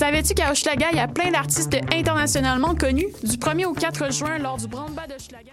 Savais-tu qu'à Hochelaga, il y a plein d'artistes internationalement connus? Du 1er au 4 juin, lors du Brandba d'Hochelaga.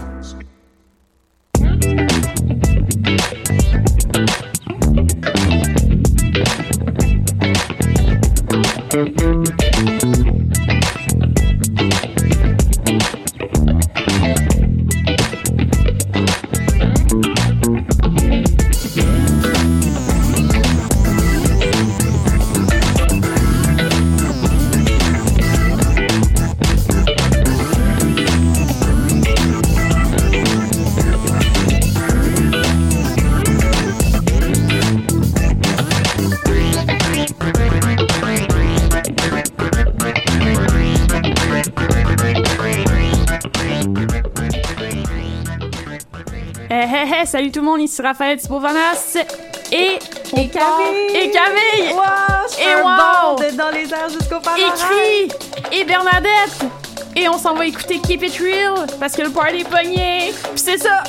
Raphaël Thibault-Vanas et... Et Camille! Et Camille! Wow, Et wow! bond dans les airs jusqu'au Et palmarès. Cri! Et Bernadette! Et on s'en va écouter Keep It Real parce que le party est pogné! Pis c'est ça!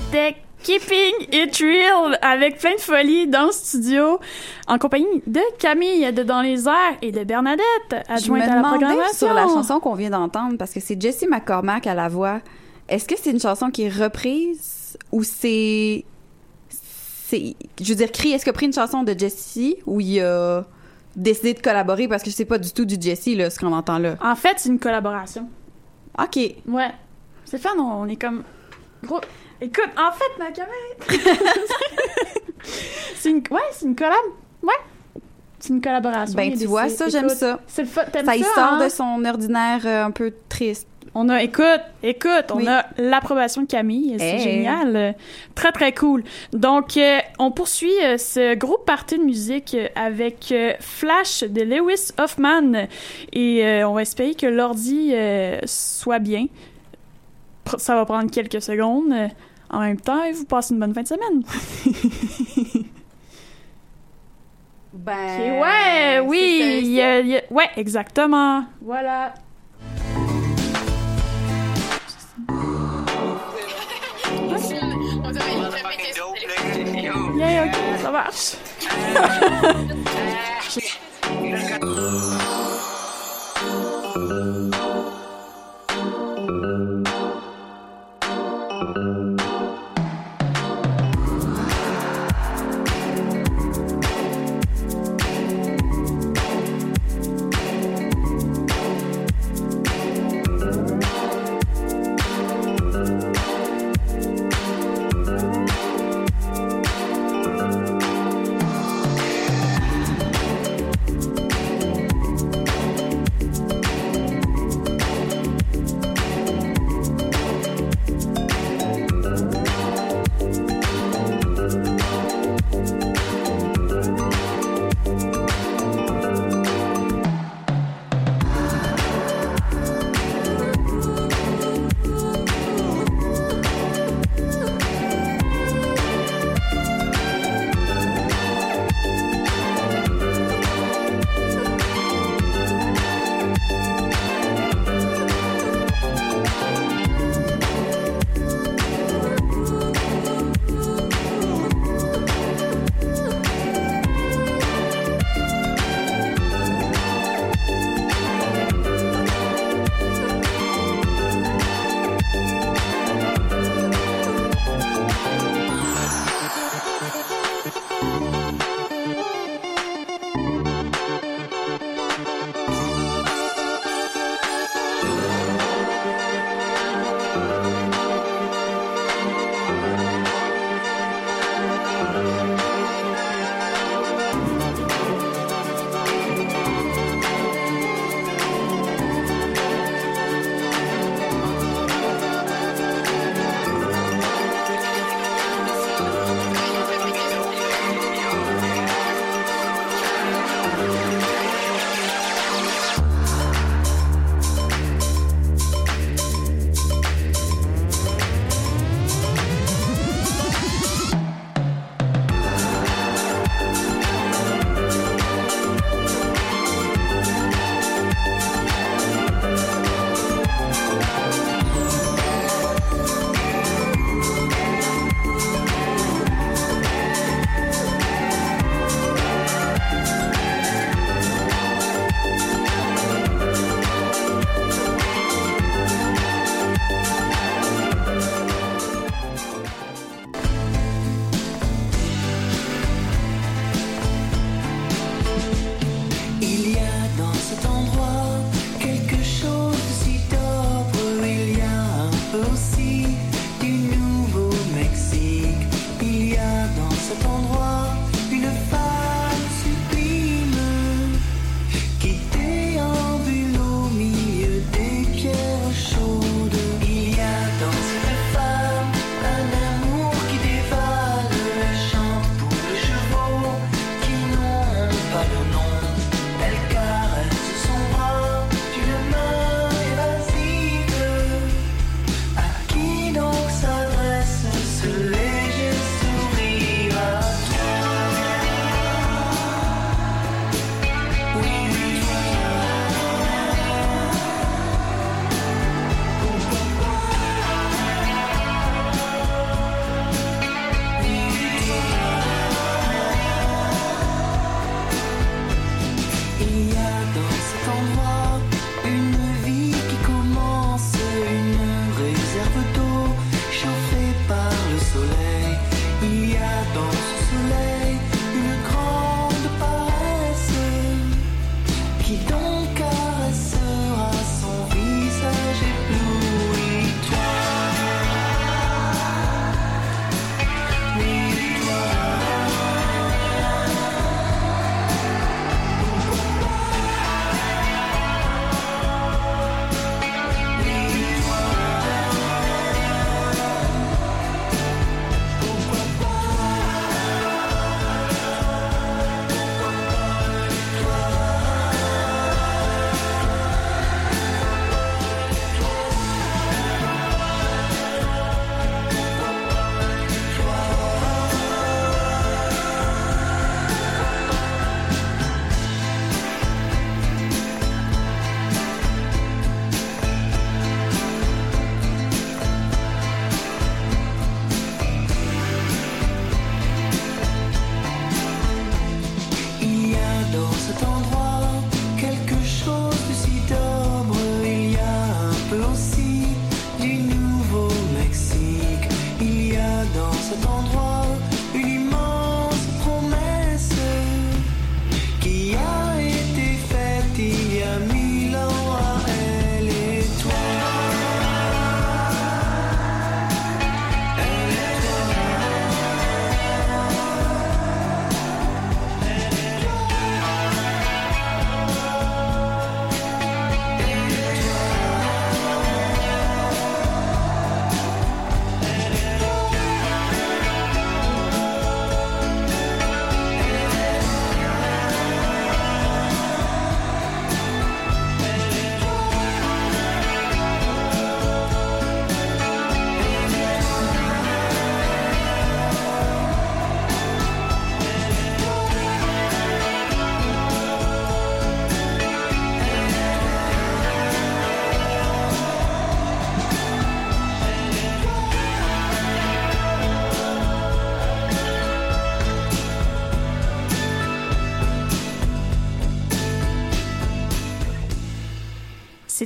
C'était Keeping It Real avec plein de folie dans le studio en compagnie de Camille de Dans les airs et de Bernadette Je adjointe me à la programmation. sur la chanson qu'on vient d'entendre, parce que c'est Jessie McCormack à la voix. Est-ce que c'est une chanson qui est reprise ou c'est. c'est je veux dire, est-ce a pris une chanson de Jessie ou il a décidé de collaborer? Parce que je sais pas du tout du Jessie, là, ce qu'on entend là? En fait, c'est une collaboration. OK. Ouais. C'est fun, on est comme gros Écoute, en fait, ma caméra C'est une ouais, c'est une collab. Ouais. C'est une collaboration. Ben, tu vois, ça, j'aime ça. C'est le fun. T'aimes Ça, ça, il sort hein? de son ordinaire euh, un peu triste. On a, écoute, écoute, on a l'approbation de Camille. C'est Hey. génial. Euh, Très, très cool. Donc, euh, on poursuit euh, ce groupe party de musique avec euh, Flash de Lewis Hoffman. Et on va espérer que l'ordi soit bien ça va prendre quelques secondes. Euh, en même temps, vous passez une bonne fin de semaine. ben. Ouais, oui, ouais, exactement. Voilà. Ok, ça marche.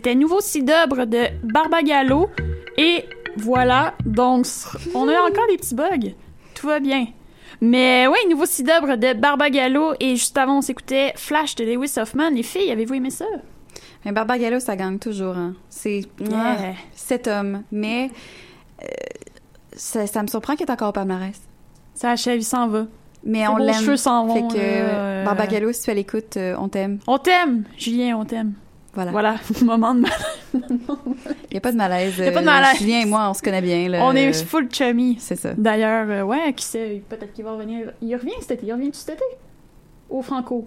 C'était Nouveau Cidobre de Barbagallo. Et voilà, donc on a encore des petits bugs. Tout va bien. Mais ouais, Nouveau Cidobre de Barbagallo. Et juste avant, on s'écoutait Flash de Lewis Hoffman. Les filles, avez-vous aimé ça? Mais Barbagallo, ça gagne toujours. Hein. C'est cet homme. Mais euh, ça, ça me surprend qu'il est encore au palmarès. Ça achève, il s'en va. Mais on l'aime. cheveux s'en vont, Fait que euh, Barbagallo, si tu es à l'écoute, euh, on t'aime. On t'aime, Julien, on t'aime. Voilà. Voilà, moment de mal. Il n'y a pas de malaise. Y a pas de euh, malaise. Julien et moi, on se connaît bien. là. On est full chummy. C'est ça. D'ailleurs, euh, ouais, qui sait, peut-être qu'il va revenir. Il revient cet été. Il revient cet été? Au Franco.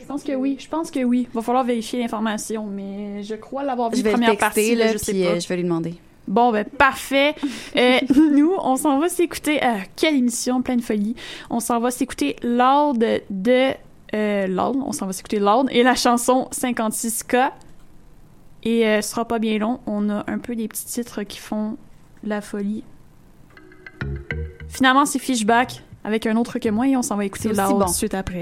Je pense que oui. Je pense que oui. Va falloir vérifier l'information, mais je crois l'avoir vu Je vais le première texter, partie. là, je sais puis pas. euh, je vais lui demander. Bon, ben, parfait. Euh, nous, on s'en va s'écouter. euh, quelle émission, pleine folie. On s'en va s'écouter Lord de. Euh, on s'en va s'écouter Lord et la chanson 56K. Et euh, ce sera pas bien long. On a un peu des petits titres qui font la folie. Finalement, c'est Fishback avec un autre que moi et on s'en va écouter Lord bon. tout de suite après.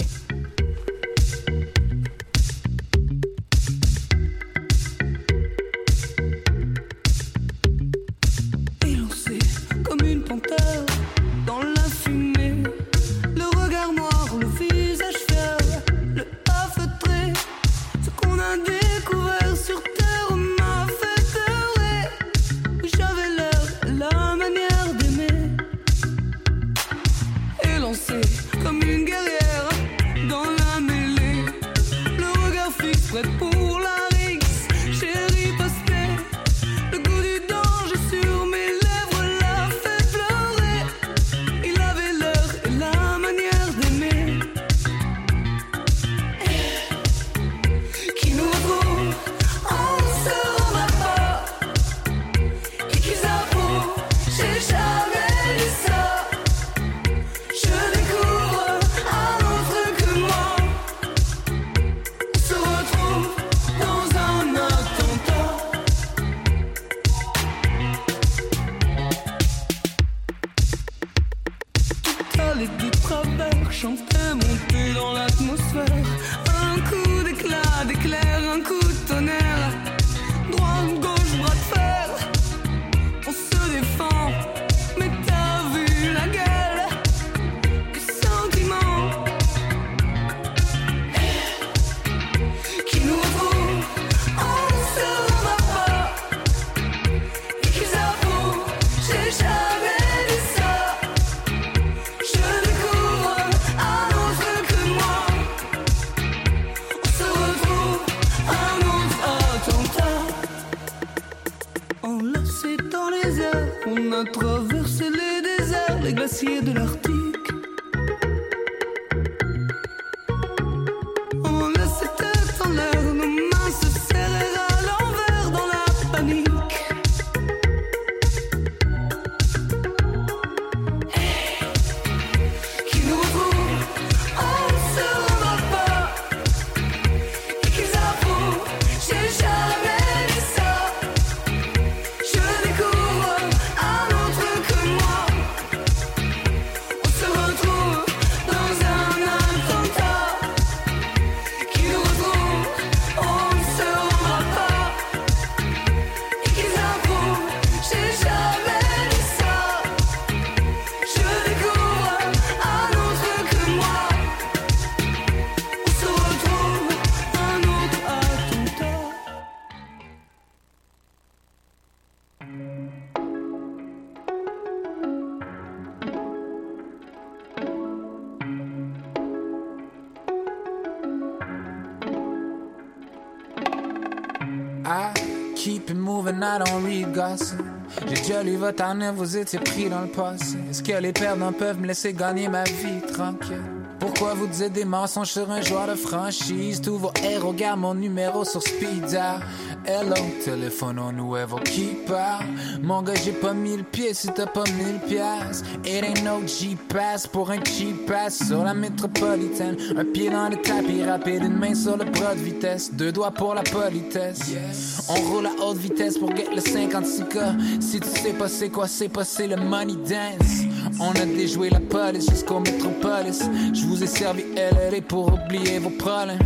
J'ai déjà lu votre année, vous étiez pris dans le passé. Est-ce que les perdants peuvent me laisser gagner ma vie tranquille? Pourquoi vous dites des mensonges sur un joueur de franchise? Tous vos héros gardent mon numéro sur speed dial. Hello, téléphone on whoever qui parle. Mon gars, j'ai pas mille pieds si t'as pas mille pièces. It ain't no G-Pass pour un cheap pass sur la métropolitaine. Un pied dans le tapis rapide, une main sur le bras de vitesse. Deux doigts pour la politesse. On roule à haute vitesse pour get le 56K. Si tu sais pas c'est quoi, c'est pas c'est le money dance. On a déjoué la police jusqu'au métropolis. Je vous ai servi LLA pour oublier vos problèmes.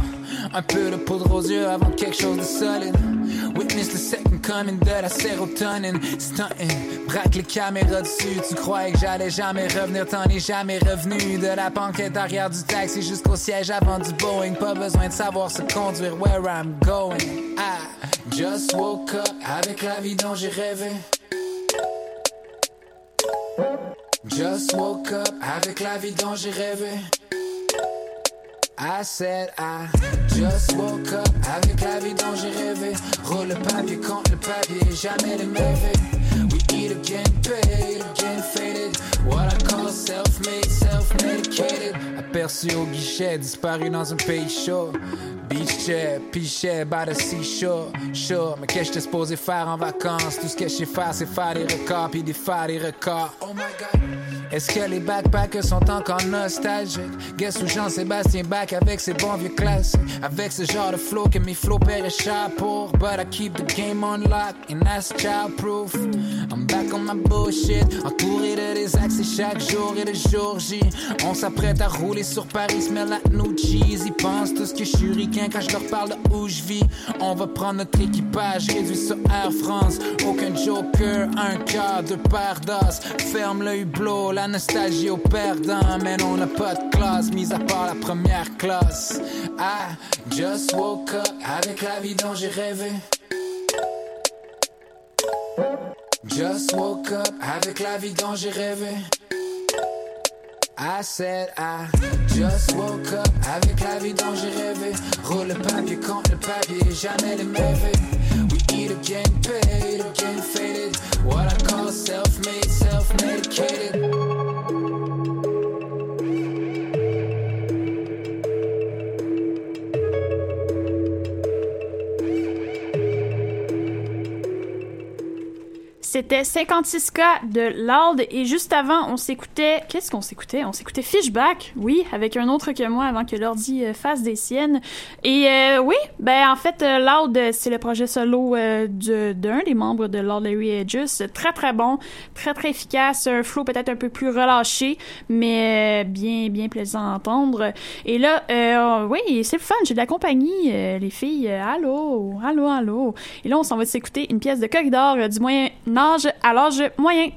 Un peu de poudre aux yeux avant quelque chose de solide. Witness the second coming de la sérotonine. Stunting, braque les caméras dessus. Tu croyais que j'allais jamais revenir, t'en es jamais revenu. De la banquette arrière du taxi jusqu'au siège avant du Boeing. Pas besoin de savoir se conduire where I'm going. I just woke up avec la vie dont j'ai rêvé. Just woke up avec la vie dont j'ai rêvé. I said I just woke up avec la vie dont j'ai rêvé. Roule le papier contre le papier, jamais les mauvais. We eat again, paid again, faded. What I call self-made, self-medicated. Aperçu au guichet, disparu dans un pays chaud. Beach chair, pichet, by the seashore. Sure, mais qu'est-ce que j'étais supposé faire en vacances? Tout ce que je sais faire, c'est faire des records, puis des faire des records. Oh my god. Est-ce que les backpackers sont encore nostalgiques? Guess où Jean-Sébastien back avec ses bons vieux classiques? Avec ce genre de flow que mes paieraient cher pour. But I keep the game on lock and that's childproof. I'm back on my bullshit, entouré de des chaque jour et de jour J. On s'apprête à rouler sur Paris, mais la nous cheese. Ils pensent tout ce que je suis ricain quand je leur parle de où je vis. On va prendre notre équipage, réduit sur Air France. Aucun joker, un deux paires d'os. Ferme le hublot, la nostalgie au perdant. Mais on n'a pas de classe, mis à part la première classe. I just woke up avec la vie dont j'ai rêvé. Just woke up avec la vie dont j'ai rêvé. I said I just woke up avec la vie dont j'ai rêvé. Roule le papier contre le papier, jamais les mauvais. We eat again, paid again, faded. What I call self-made, self-medicated. C'était 56K de Loud et juste avant, on s'écoutait. Qu'est-ce qu'on s'écoutait? On s'écoutait Fishback, oui, avec un autre que moi avant que l'ordi euh, fasse des siennes. Et euh, oui, ben en fait, euh, Loud, c'est le projet solo euh, d'un des membres de Lord Larry Aegis. Très très bon, très très efficace, un flow peut-être un peu plus relâché, mais euh, bien bien plaisant à entendre. Et là, euh, oui, c'est le fun, j'ai de la compagnie, euh, les filles. euh, allô, allô, allô. Et là, on s'en va s'écouter une pièce de corridor euh, du moyen âge à l'âge moyen.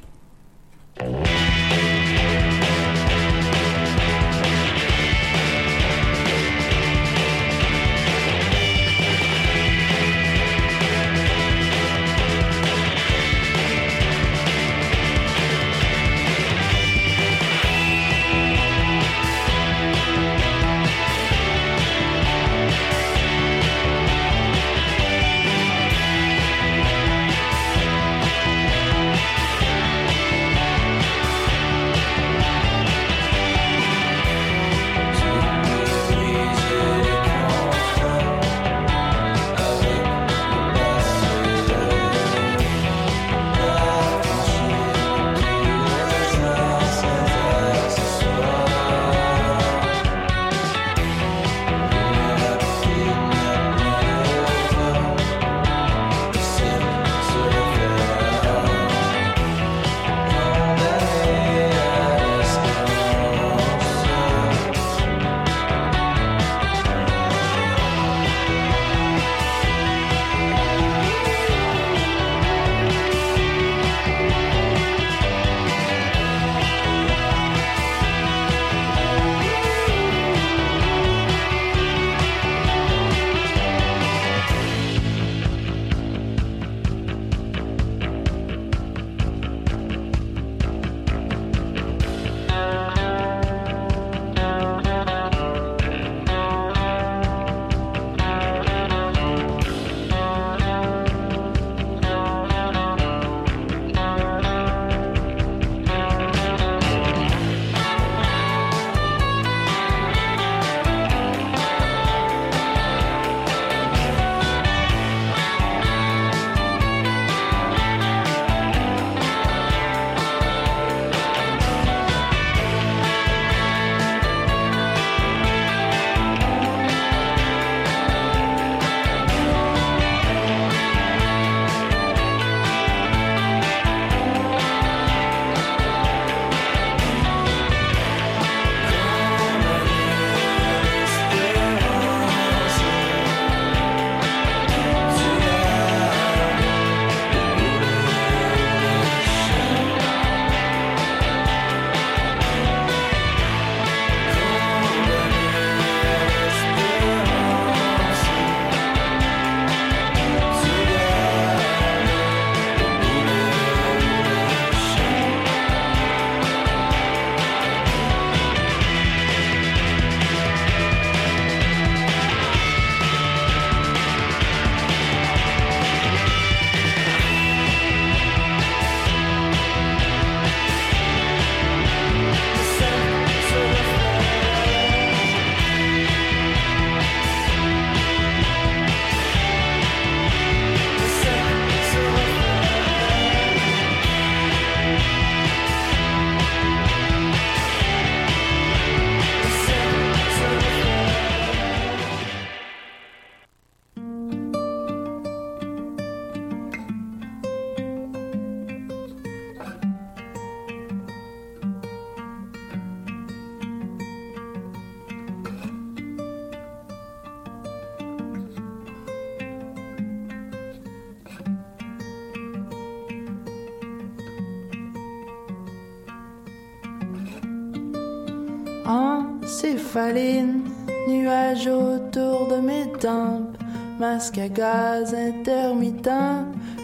Encéphaline, nuages autour de mes tempes, masque à gaz intermittent,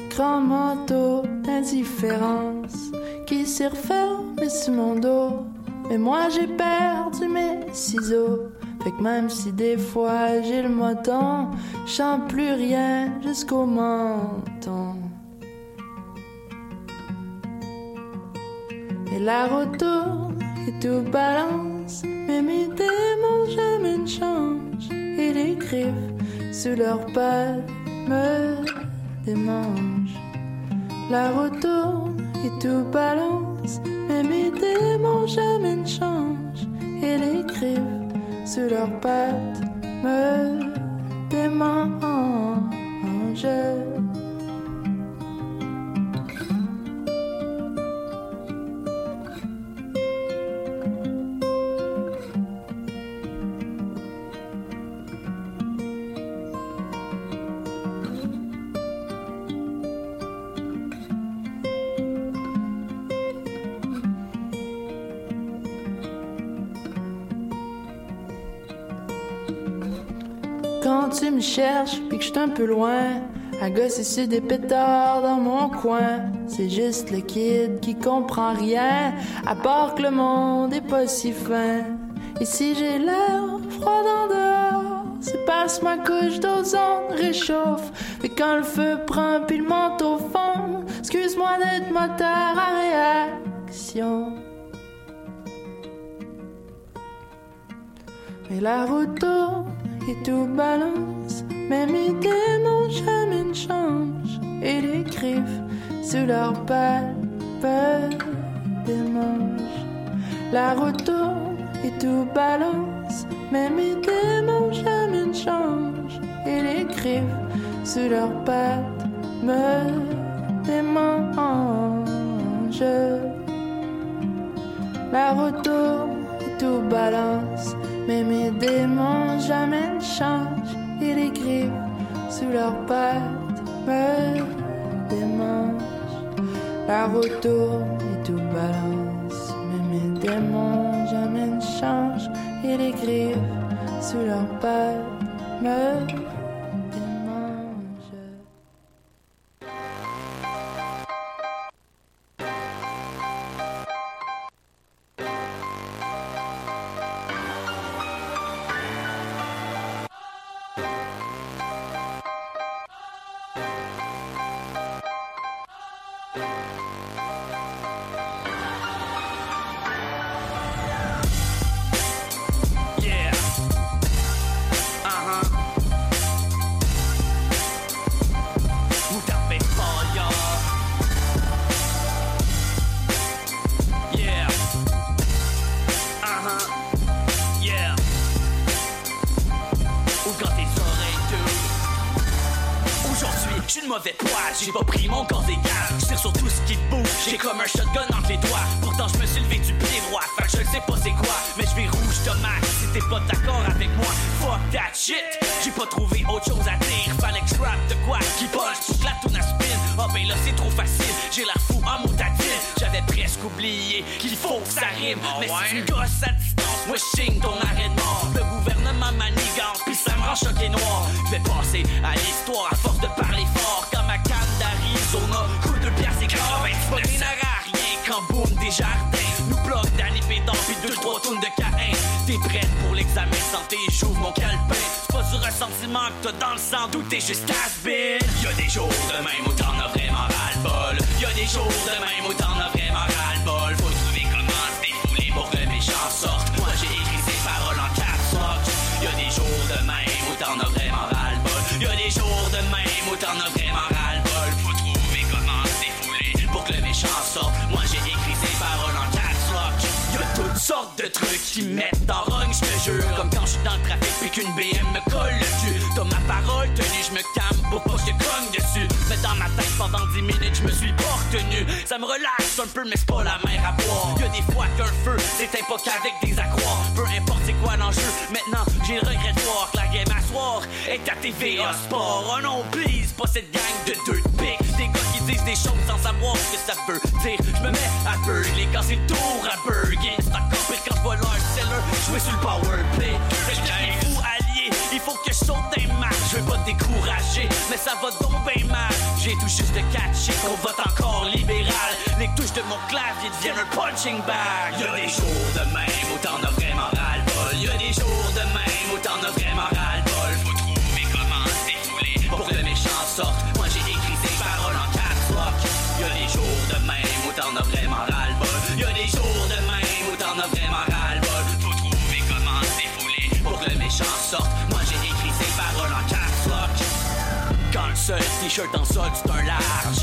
grand manteau d'indifférence qui s'est refermé sur mon dos. Mais moi j'ai perdu mes ciseaux. Fait que même si des fois j'ai le moton, chante plus rien jusqu'au menton. Et la route tourne et tout balance, mais mes démons jamais ne changent. Et les griffes sous leurs pattes me démangent. La route tourne et tout balance, mais mes démons jamais ne changent. Et les griffes sous leurs pattes me démangent. Cherches, puis que je un peu loin, à gosser sur des pétards dans mon coin. C'est juste le kid qui comprend rien, à part que le monde est pas si fin. Si j'ai l'air froid en dehors, c'est que ma couche d'ozone réchauffe. Et quand le feu prend puis le manteau fond, excuse-moi d'être moteur à réaction. Mais la route tourne et tout balance, même mes démons jamais ne changent. Et les griffes sous leurs pattes peuvent des manches. La route tourne et tout balance, même mes démons jamais ne changent. Et les griffes sous leurs pattes me démangent. La route tourne et tout balance, mais mes démons jamais ne changent. Et les griffes sous leurs pattes me démangent. La route tourne et tout balance, mais mes démons jamais ne changent. Et les griffes sous leurs pattes me ça rime. Mais si tu gosses à distance, moi je ton arrêt de mort. Le gouvernement manigance, pis ça me rend choqué noir. Je vais passer à l'histoire à force de parler fort. Comme ma canne d'Arizona, coup de pierre c'est grave. Pas rien à rien quand boum des jardins. Nous bloque Danny Pédant pis deux trois tonnes de Caïn. T'es prête pour l'examen santé, j'ouvre mon calepin. C'est pas du ressentiment que t'as dans le sang, d'où t'es juste has-been. Y'a des jours de même où t'en as vraiment ras-le-bol. Y'a des jours de même où t'en as vraiment ras-le-bol. De trucs qui me mettent en rogne, je te jure. Comme quand je suis dans le trafic puis qu'une BM me colle le cul. T'as ma parole tenue, je me calme pour pas que je cogne dessus. Mais dans ma tête pendant 10 minutes, je me suis pas retenu. Ça me relaxe un peu, mais c'est pas la mer à boire. Y'a des fois qu'un feu, c'est pas qu'avec des accrocs. Peu importe c'est quoi l'enjeu, maintenant j'ai le regret de voir que la game à soir est à TVA Sport. Oh non, please, pas cette gang de deux pics. Des gars qui disent des choses sans savoir ce que ça veut dire. Je me mets à burger quand c'est le tour à burger. C'est encore pire quand je vois leur seller jouer sur le power play. Quelqu'un est fou allié, il faut que je saute des matchs. Je veux pas te décourager, mais ça va donc bien mal. J'ai tout juste de catcher qu'on vote encore libéral. Les touches de mon clavier deviennent un punching bag. Y'a des jours de même où t'en as vraiment ras-le-bol. Y'a des jours de même où t'en as vraiment ras-le-bol. Faut trouver comment se défouler pour que le méchant sorte. Seul t-shirt en solde c'est un large.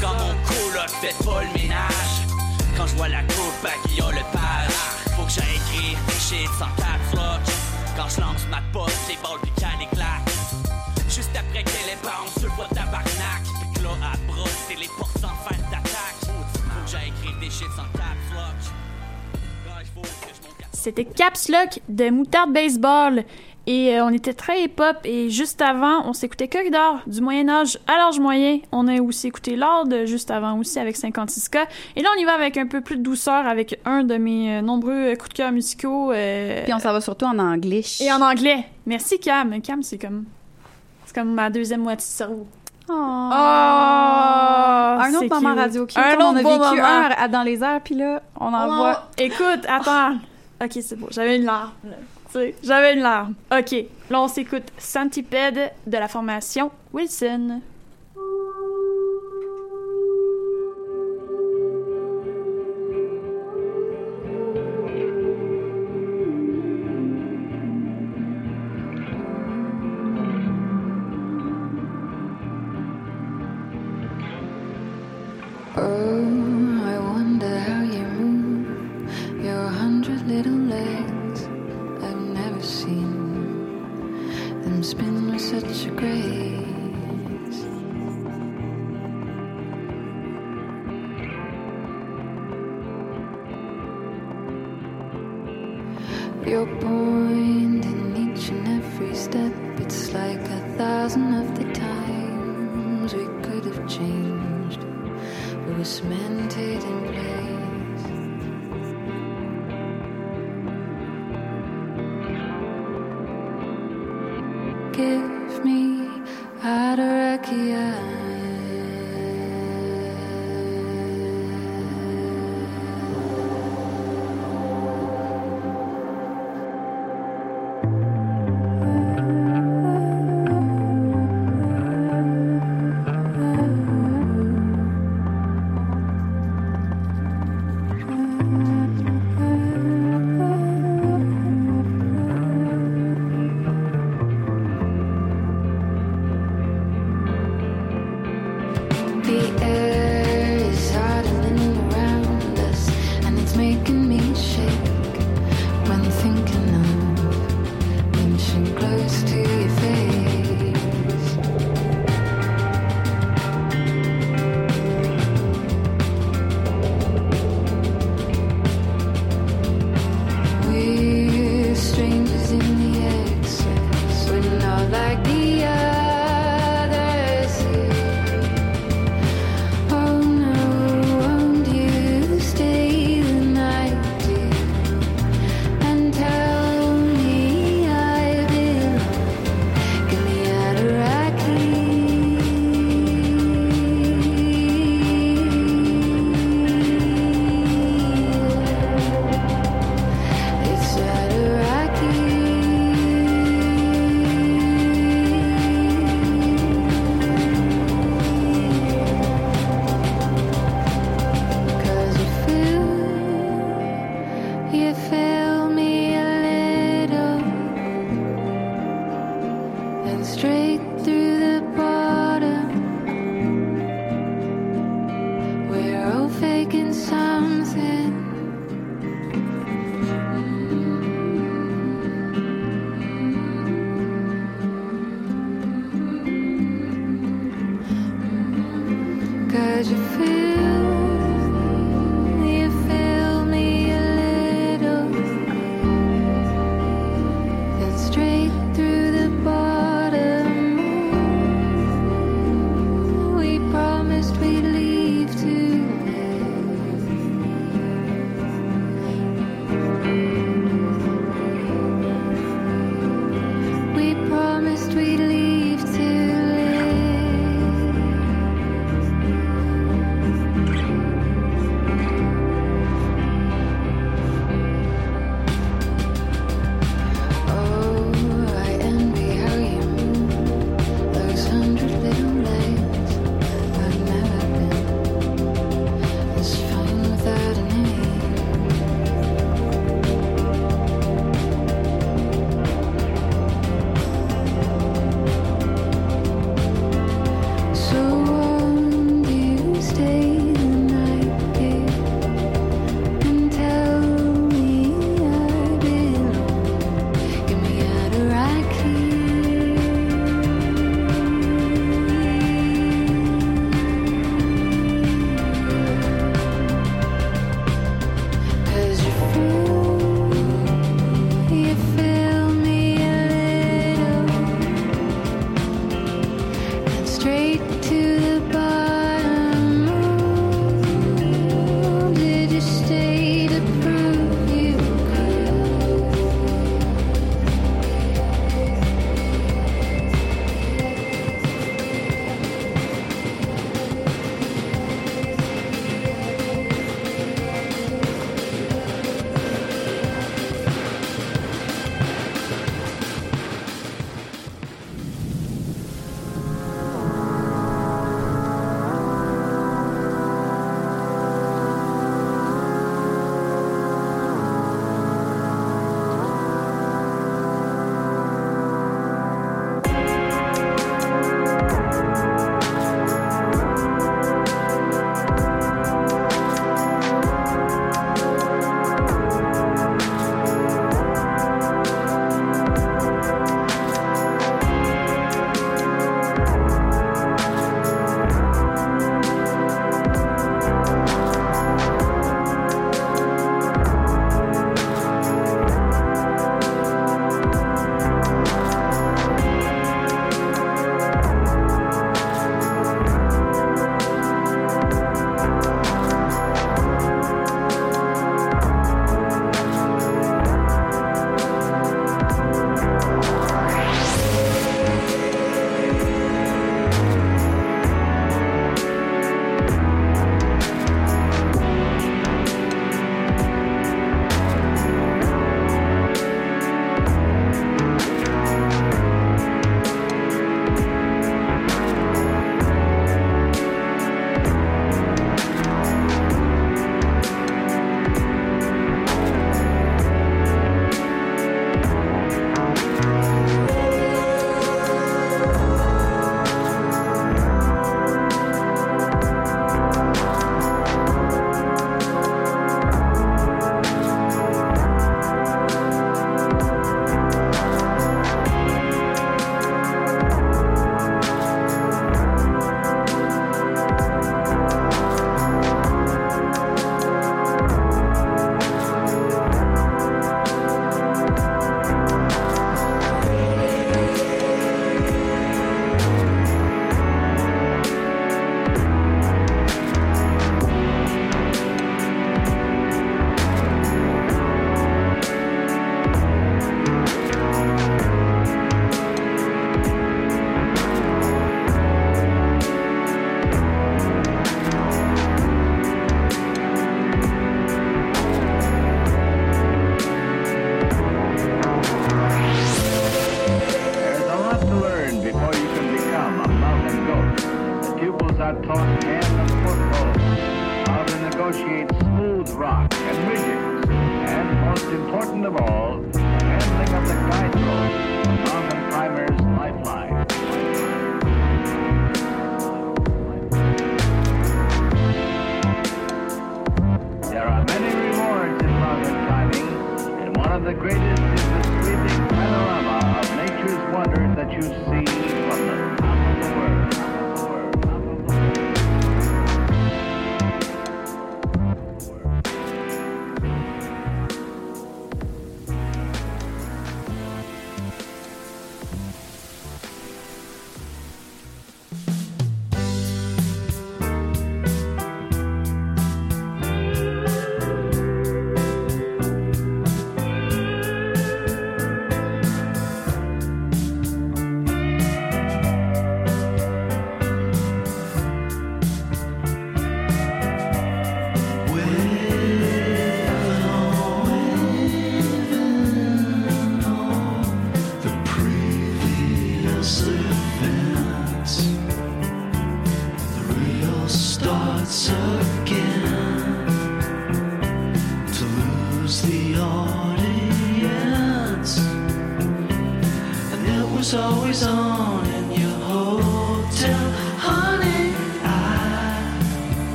Quand mon coloc fait pas le ménage. Quand je vois la coupe à a le page. Faut que j'aille écrire des shit sans caps lock. Quand je lance ma poste, les balles pis qu'elle éclate. Juste après qu'elle est sur le voie de tabarnak. Pis que à bras, c'est les portes sans fin d'attaque. Faut que j'aille écrire des shit sans caps lock. Quand il faut que je monte C'était Caps Lock de Moutarde Baseball. Et euh, on était très hip-hop. Et juste avant, on s'écoutait Coq d'or du Moyen-Âge à l'âge moyen. On a aussi écouté Lord juste avant aussi avec 56K. Et là, on y va avec un peu plus de douceur avec un de mes euh, nombreux coups de cœur musicaux. euh, Puis on s'en va surtout en anglais. Et en anglais. Merci Cam. Cam, c'est comme. C'est comme ma deuxième moitié de cerveau. Oh. Oh, un autre moment cute. radio cute. Un on autre a beau vécu moment. un dans les airs, puis là, on en Oh, voit. Écoute, attends. Ok, c'est bon. J'avais une larme. là. J'avais une larme. Ok. Là, on s'écoute Centipede de la formation Wilson. Give me, Adorakia.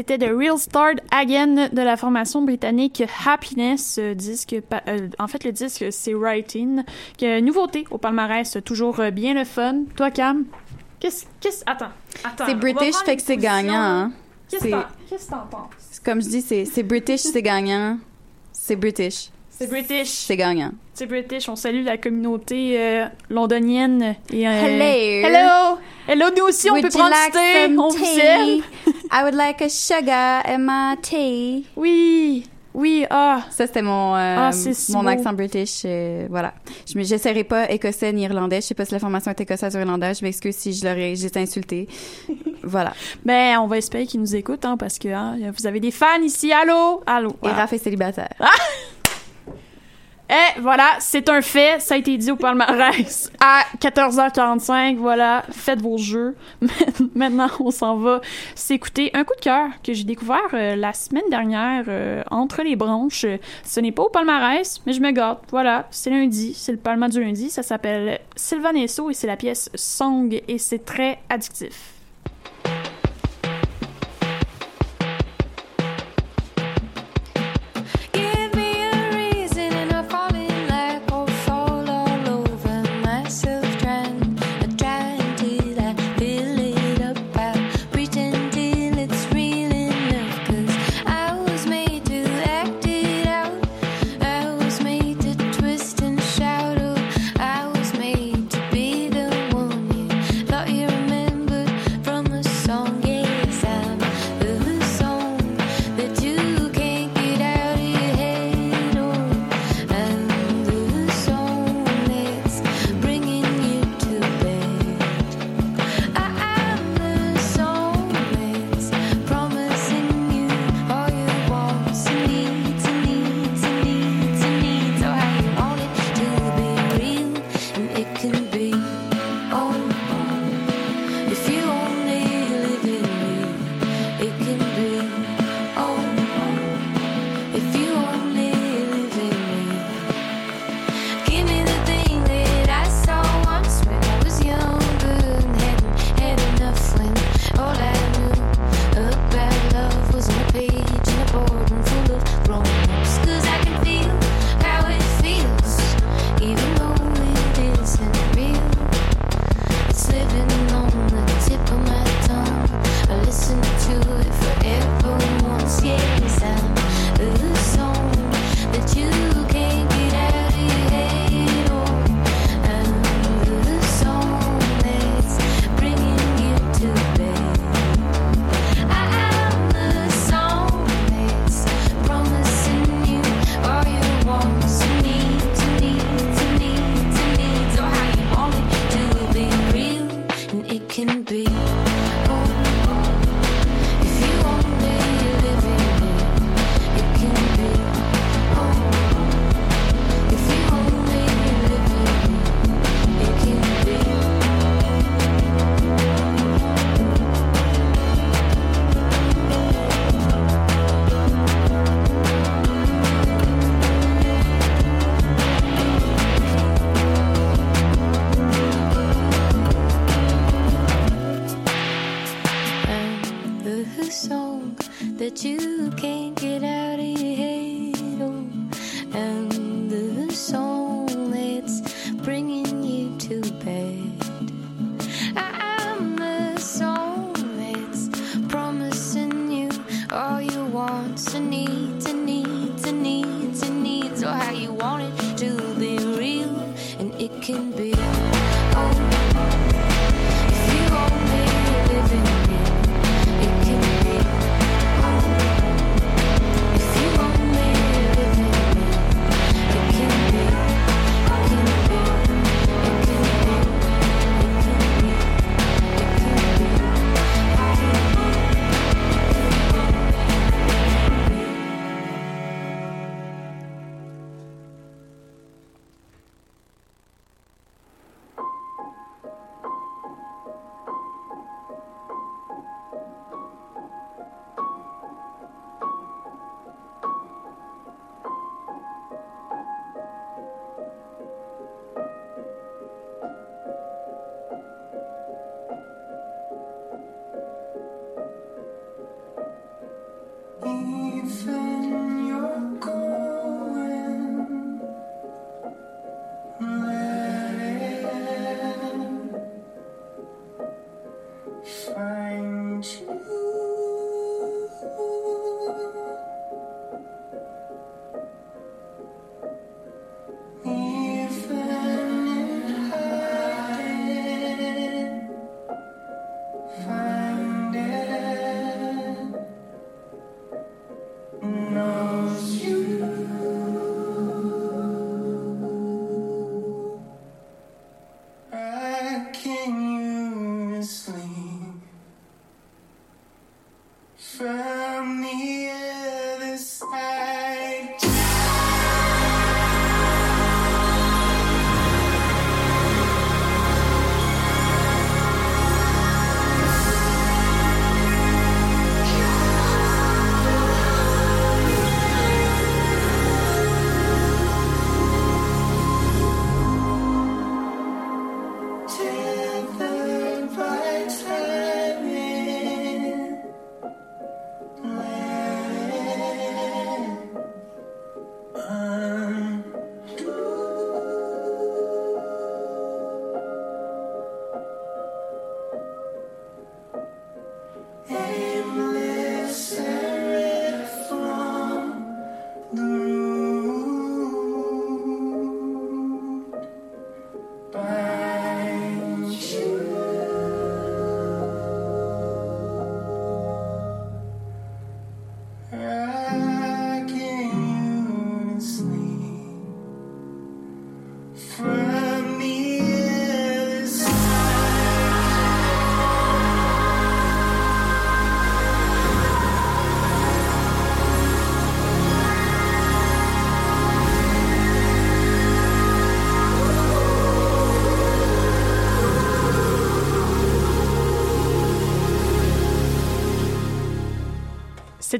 C'était The Real Start Again de la formation britannique Happiness, disque, euh, en fait le disque c'est Writing, que nouveauté au palmarès, toujours bien le fun. Toi Cam, qu'est-ce, qu'est-ce, attends, attends. C'est British, fait que c'est gagnant. hein. Qu'est-ce que t'en- penses? Comme je dis, c'est c'est British, c'est gagnant. C'est British. C'est British. C'est gagnant. C'est British, on salue la communauté euh, londonienne et euh, Hello. Hello. Hello, nous aussi on Would peut prendre like du thé, on vous tea? aime. I would like a sugar in my tea. Oui, oui, ah. Ça, c'était mon, euh, Ah, si mon beau. accent british. euh, voilà. Je ne j'essaierai pas écossais ni irlandais. Je sais pas si la formation est écossaise ou irlandaise. Je m'excuse si je l'aurais, j'ai été insultée. voilà. Ben, on va espérer qu'ils nous écoutent, hein, parce que hein, vous avez des fans ici. Allô? Allô? Et Raph est célibataire. Et voilà, c'est un fait, ça a été dit au palmarès à 14h45. Voilà, faites vos jeux. Maintenant, on s'en va C'est s'écouter un coup de cœur que j'ai découvert euh, la semaine dernière euh, entre les branches. Ce n'est pas au palmarès, mais je me gâte. Voilà, c'est lundi, c'est le palmarès du lundi. Ça s'appelle Sylvanesso et c'est la pièce Song et c'est très addictif.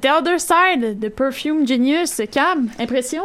C'était Other Side de Perfume Genius. Cam, impression?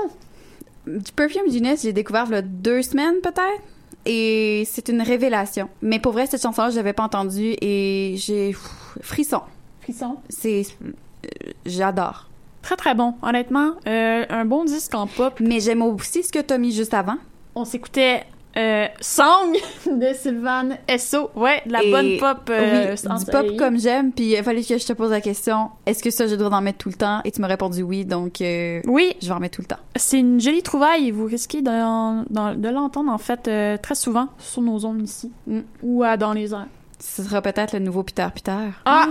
Du Perfume Genius, j'ai découvert il y a deux semaines peut-être. Et c'est une révélation. Mais pour vrai, cette chanson-là, je l'avais pas entendue et j'ai pff, frisson. Frisson? C'est euh, j'adore. Très très bon, honnêtement. Euh, un bon disque en pop. Mais j'aime aussi ce que tu as mis juste avant. On s'écoutait euh, Song de Sylvain Esso. Ouais, de la Et- bonne pop. euh, oui, du pop comme j'aime. Puis il fallait que je te pose la question est-ce que ça, je dois en mettre tout le temps? Et tu m'as répondu oui, donc euh, Oui. je vais en mettre tout le temps. C'est une jolie trouvaille et vous risquez de l'entendre en fait euh, très souvent sur nos ondes ici Mm. ou dans les airs. Ce sera peut-être le nouveau Peter Peter. Ah!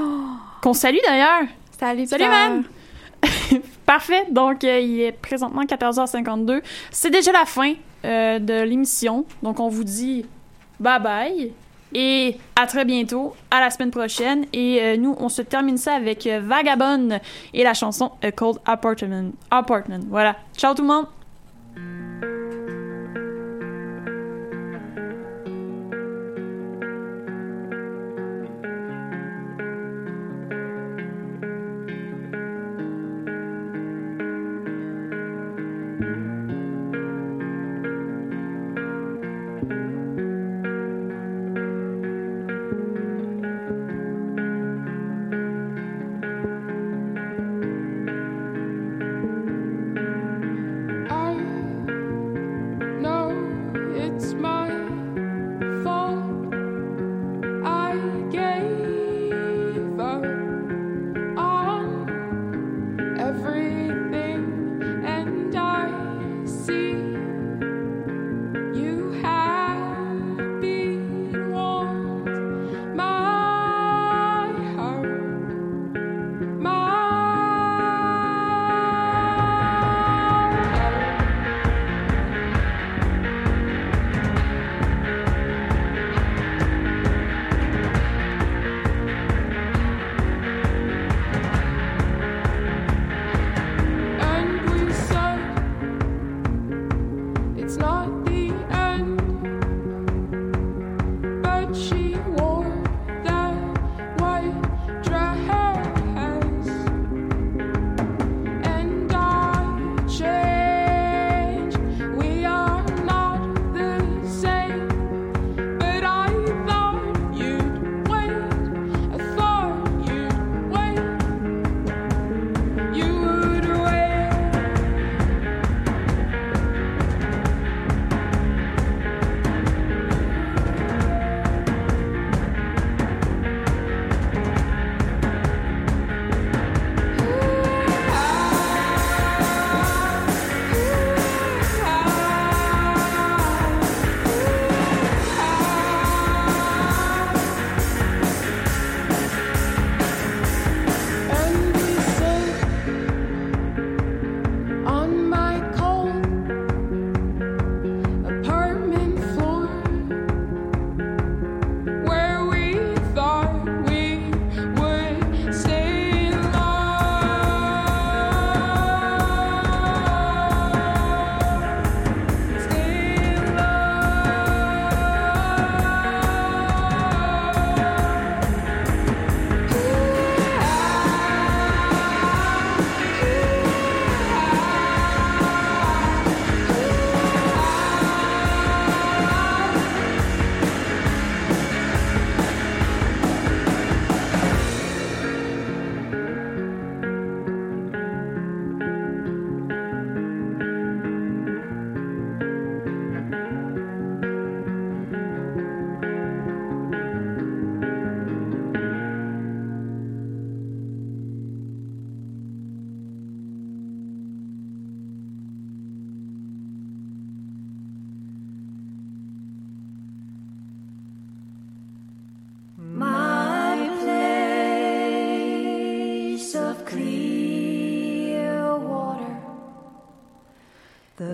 Qu'on salue d'ailleurs! Salut, Salut, man! Parfait. Donc, euh, il est présentement 14h52. C'est déjà la fin euh, de l'émission. Donc, on vous dit bye bye et à très bientôt, à la semaine prochaine. Et euh, nous, on se termine ça avec euh, Vagabond et la chanson A Cold Apartment. Apartment. Voilà. Ciao tout le monde!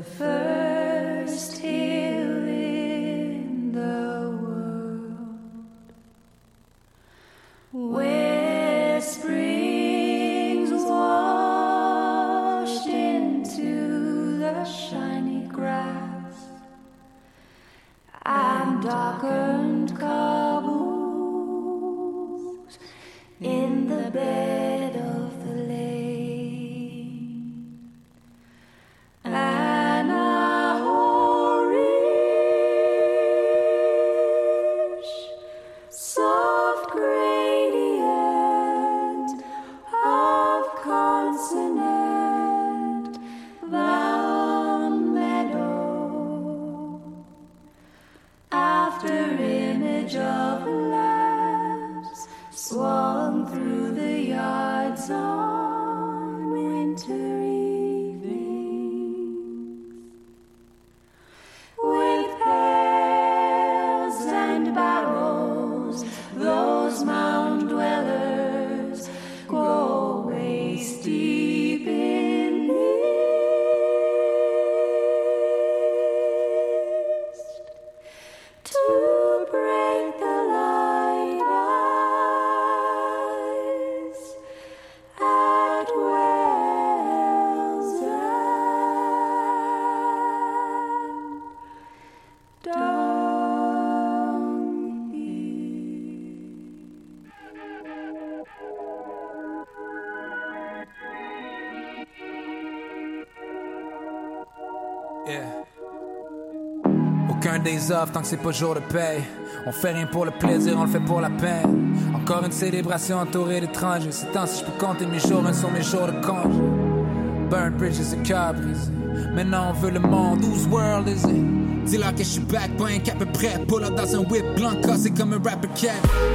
The first Des off tant que c'est pas jour de paye. On fait rien pour le plaisir, on le fait pour la peine. Encore une célébration entourée d'étrangers. C'est temps si je peux compter mes jours, un sur mes jours de congé. Burn bridges, le cœur brisé. Maintenant on veut le monde, whose world is it? Dis-leur que je suis back, pas un cap prêt. Pull up dans un whip blanc cassé comme un rapper cat.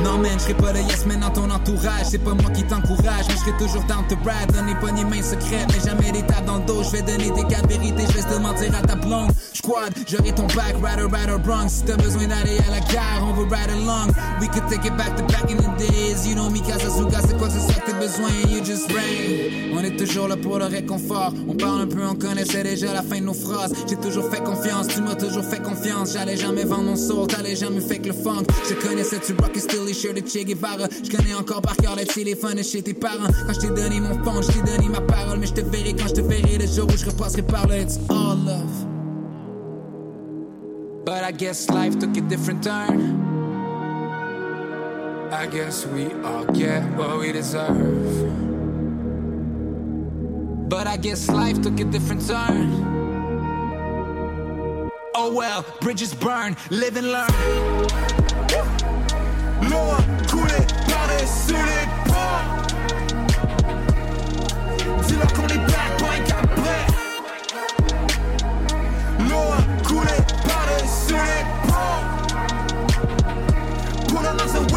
Non man, je serai pas le yes man dans ton entourage. C'est pas moi qui t'encourage, mais je serai toujours down to ride. Donner pas ni mains secrètes, mais jamais des tapes dans le dos. Je vais donner des cas de vérité, je vais te mentir à ta blonde. Squad, j'aurai ton back, rider, rider, Bronx. Si t'as besoin d'aller à la gare, on veut ride along. We could take it back to back in the days. You know me, Kazazuga, c'est quoi que c'est ça que t'as besoin? You just rain. On est toujours là pour le réconfort. On parle un peu, on connaissait déjà la fin de nos phrases. J'ai toujours fait confiance, tu m'as toujours fait confiance. J'allais jamais vendre mon soul, t'allais jamais fake le funk. Je connaissais, tu rock still les shirts de Che Guevara. Je connais encore par cœur le téléphone de chez tes parents. Quand je t'ai donné mon phone, je t'ai donné ma parole. Mais je te verrai quand je te verrai le jour où je par là. It's all love. guess life took a different turn. I guess we all get what we deserve. But I guess life took a different turn. Oh well, bridges burn, live and learn.